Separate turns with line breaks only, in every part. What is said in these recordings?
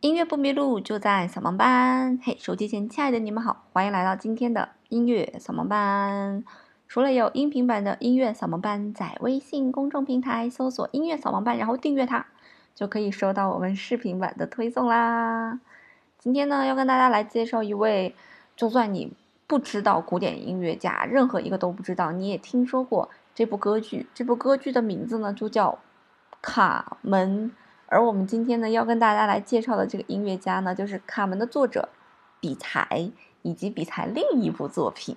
音乐不迷路，就在扫盲班。嘿，手机前亲爱的你们好，欢迎来到今天的音乐扫盲班。除了有音频版的音乐扫盲班，在微信公众平台搜索“音乐扫盲班”，然后订阅它，就可以收到我们视频版的推送啦。今天呢，要跟大家来介绍一位，就算你不知道古典音乐家，任何一个都不知道，你也听说过这部歌剧。这部歌剧的名字呢，就叫《卡门》。而我们今天呢，要跟大家来介绍的这个音乐家呢，就是《卡门》的作者比才，以及比才另一部作品。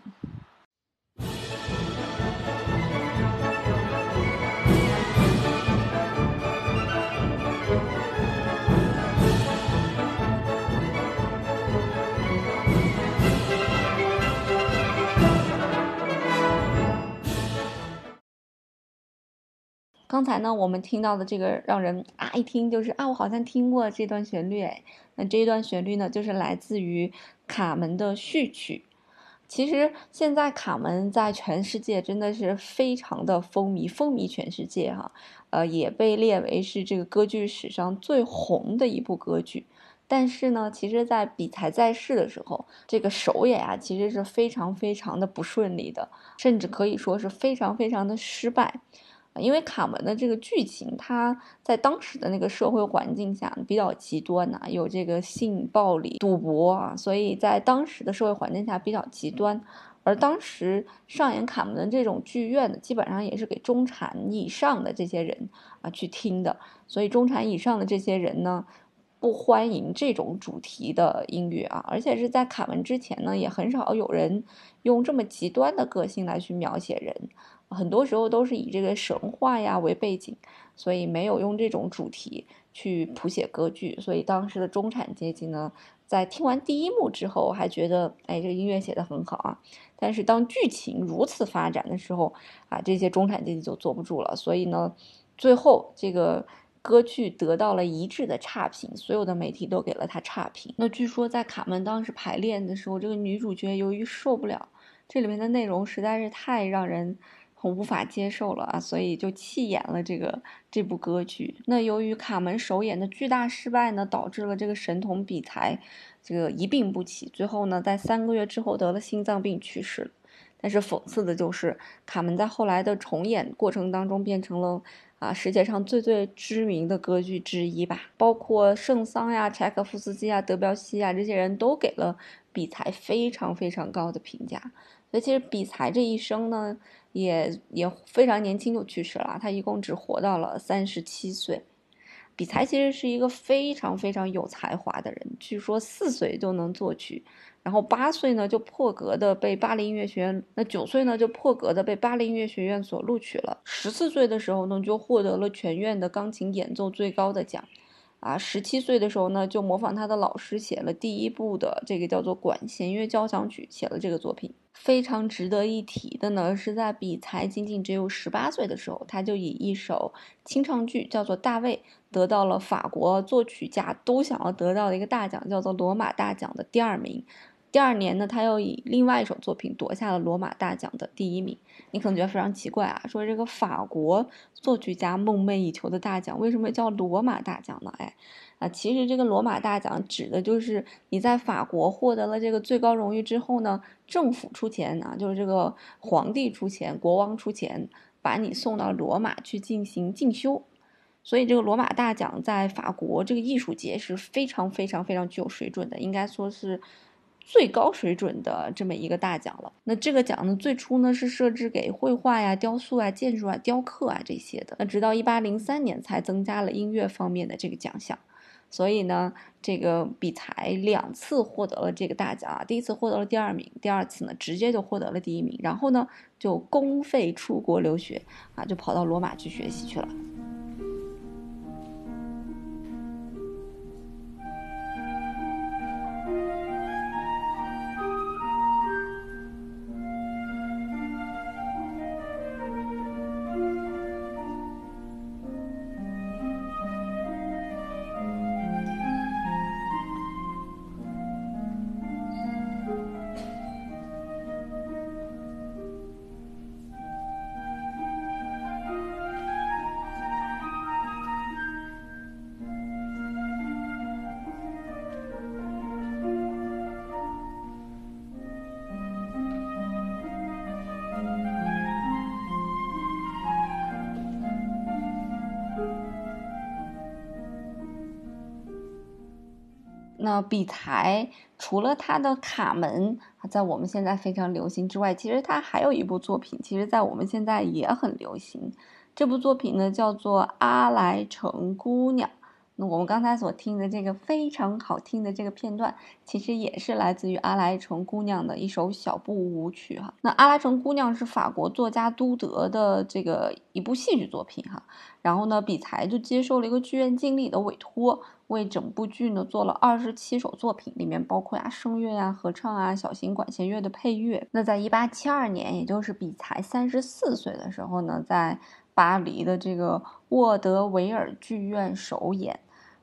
刚才呢，我们听到的这个让人啊一听就是啊，我好像听过这段旋律哎。那这一段旋律呢，就是来自于《卡门》的序曲。其实现在《卡门》在全世界真的是非常的风靡，风靡全世界哈。呃，也被列为是这个歌剧史上最红的一部歌剧。但是呢，其实，在比才在世的时候，这个首演啊，其实是非常非常的不顺利的，甚至可以说是非常非常的失败。因为卡门的这个剧情，它在当时的那个社会环境下比较极端呐，有这个性暴力、赌博啊，所以在当时的社会环境下比较极端。而当时上演卡门的这种剧院呢，基本上也是给中产以上的这些人啊去听的，所以中产以上的这些人呢，不欢迎这种主题的音乐啊，而且是在卡门之前呢，也很少有人用这么极端的个性来去描写人。很多时候都是以这个神话呀为背景，所以没有用这种主题去谱写歌剧。所以当时的中产阶级呢，在听完第一幕之后，还觉得哎，这个音乐写得很好啊。但是当剧情如此发展的时候啊，这些中产阶级就坐不住了。所以呢，最后这个歌剧得到了一致的差评，所有的媒体都给了他差评。那据说在卡门当时排练的时候，这个女主角由于受不了这里面的内容，实在是太让人。很无法接受了啊，所以就弃演了这个这部歌剧。那由于卡门首演的巨大失败呢，导致了这个神童比才这个一病不起，最后呢，在三个月之后得了心脏病去世了。但是讽刺的就是，卡门在后来的重演过程当中变成了啊世界上最最知名的歌剧之一吧。包括圣桑呀、柴可夫斯基啊、德彪西啊这些人都给了比才非常非常高的评价。所以其实比才这一生呢。也也非常年轻就去世了，他一共只活到了三十七岁。比才其实是一个非常非常有才华的人，据说四岁就能作曲，然后八岁呢就破格的被巴黎音乐学院，那九岁呢就破格的被巴黎音乐学院所录取了，十四岁的时候呢就获得了全院的钢琴演奏最高的奖。啊，十七岁的时候呢，就模仿他的老师写了第一部的这个叫做管弦乐交响曲，写了这个作品。非常值得一提的呢，是在比才仅仅只有十八岁的时候，他就以一首清唱剧叫做《大卫》，得到了法国作曲家都想要得到的一个大奖，叫做罗马大奖的第二名。第二年呢，他又以另外一首作品夺下了罗马大奖的第一名。你可能觉得非常奇怪啊，说这个法国作曲家梦寐以求的大奖为什么叫罗马大奖呢？哎，啊，其实这个罗马大奖指的就是你在法国获得了这个最高荣誉之后呢，政府出钱啊，就是这个皇帝出钱，国王出钱，把你送到罗马去进行进修。所以这个罗马大奖在法国这个艺术界是非常非常非常具有水准的，应该说是。最高水准的这么一个大奖了。那这个奖呢，最初呢是设置给绘画呀、雕塑啊、建筑啊、雕刻啊这些的。那直到一八零三年才增加了音乐方面的这个奖项。所以呢，这个比才两次获得了这个大奖啊，第一次获得了第二名，第二次呢直接就获得了第一名。然后呢，就公费出国留学啊，就跑到罗马去学习去了。那比才除了他的《卡门》在我们现在非常流行之外，其实他还有一部作品，其实在我们现在也很流行。这部作品呢叫做《阿莱城姑娘》。那我们刚才所听的这个非常好听的这个片段，其实也是来自于《阿莱城姑娘》的一首小步舞曲哈。那《阿莱城姑娘》是法国作家都德的这个一部戏剧作品哈。然后呢，比才就接受了一个剧院经理的委托，为整部剧呢做了二十七首作品，里面包括呀声乐啊、合唱啊、小型管弦乐的配乐。那在一八七二年，也就是比才三十四岁的时候呢，在巴黎的这个沃德维尔剧院首演。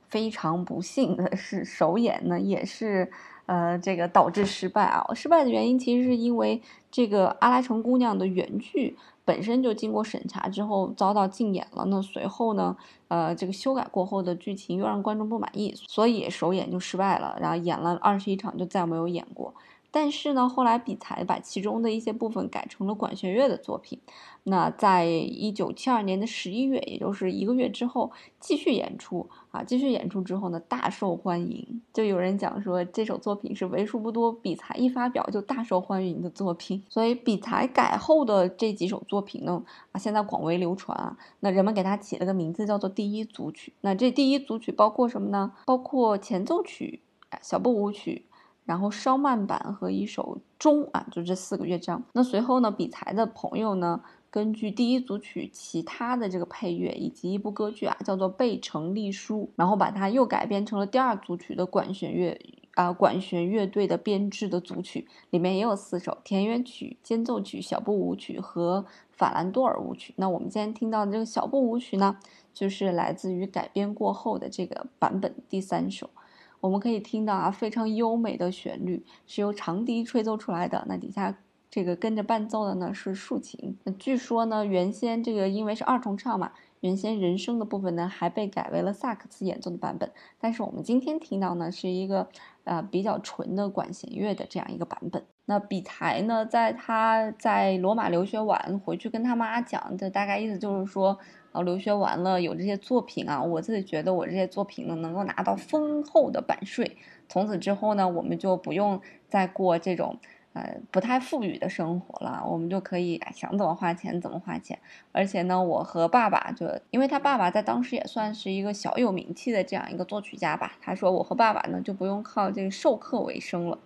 非常不幸的是，首演呢也是，呃，这个导致失败啊。失败的原因其实是因为这个《阿拉城姑娘》的原剧本身就经过审查之后遭到禁演了。那随后呢，呃，这个修改过后的剧情又让观众不满意，所以首演就失败了。然后演了二十一场就再没有演过。但是呢，后来比才把其中的一些部分改成了管弦乐的作品。那在一九七二年的十一月，也就是一个月之后，继续演出啊，继续演出之后呢，大受欢迎。就有人讲说，这首作品是为数不多比才一发表就大受欢迎的作品。所以比才改后的这几首作品呢，啊，现在广为流传啊。那人们给他起了个名字，叫做第一组曲。那这第一组曲包括什么呢？包括前奏曲、小步舞曲。然后稍慢版和一首钟啊，就这四个乐章。那随后呢，比才的朋友呢，根据第一组曲其他的这个配乐以及一部歌剧啊，叫做《贝城丽书》，然后把它又改编成了第二组曲的管弦乐啊，管弦乐队的编制的组曲，里面也有四首田园曲、间奏曲、小步舞曲和法兰多尔舞曲。那我们今天听到的这个小步舞曲呢，就是来自于改编过后的这个版本第三首。我们可以听到啊，非常优美的旋律是由长笛吹奏出来的。那底下这个跟着伴奏的呢是竖琴。那据说呢，原先这个因为是二重唱嘛，原先人声的部分呢还被改为了萨克斯演奏的版本。但是我们今天听到呢是一个呃比较纯的管弦乐的这样一个版本。那比才呢，在他在罗马留学完回去跟他妈讲，的大概意思就是说。留学完了，有这些作品啊，我自己觉得我这些作品呢，能够拿到丰厚的版税。从此之后呢，我们就不用再过这种呃不太富裕的生活了，我们就可以想怎么花钱怎么花钱。而且呢，我和爸爸就，因为他爸爸在当时也算是一个小有名气的这样一个作曲家吧，他说我和爸爸呢就不用靠这个授课为生了。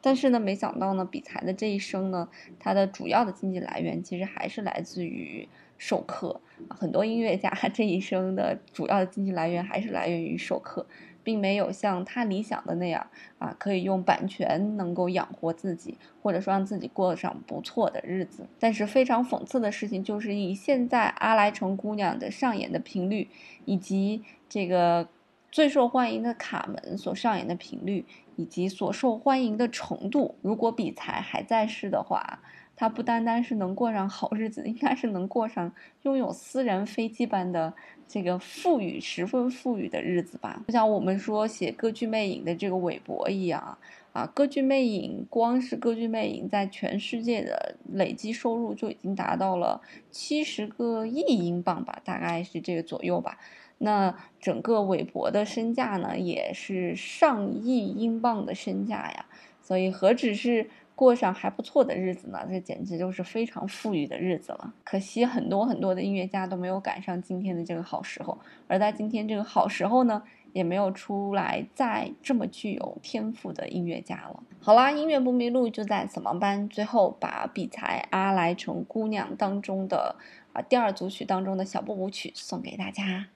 但是呢，没想到呢，比才的这一生呢，他的主要的经济来源其实还是来自于。授课很多音乐家 这一生的主要的经济来源还是来源于授课，并没有像他理想的那样啊，可以用版权能够养活自己，或者说让自己过上不错的日子。但是非常讽刺的事情就是，以现在《阿莱城姑娘》的上演的频率，以及这个最受欢迎的《卡门》所上演的频率，以及所受欢迎的程度，如果比才还在世的话。他不单单是能过上好日子，应该是能过上拥有私人飞机般的这个富裕、十分富裕的日子吧。就像我们说写《歌剧魅影》的这个韦伯一样啊，《歌剧魅影》光是《歌剧魅影》在全世界的累计收入就已经达到了七十个亿英镑吧，大概是这个左右吧。那整个韦伯的身价呢，也是上亿英镑的身价呀。所以何止是。过上还不错的日子呢，这简直就是非常富裕的日子了。可惜很多很多的音乐家都没有赶上今天的这个好时候，而在今天这个好时候呢，也没有出来再这么具有天赋的音乐家了。好啦，音乐不迷路就在扫盲班，最后把比才《阿莱城姑娘》当中的啊第二组曲当中的小步舞曲送给大家。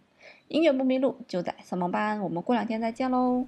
音乐不迷路就在扫盲班，我们过两天再见喽。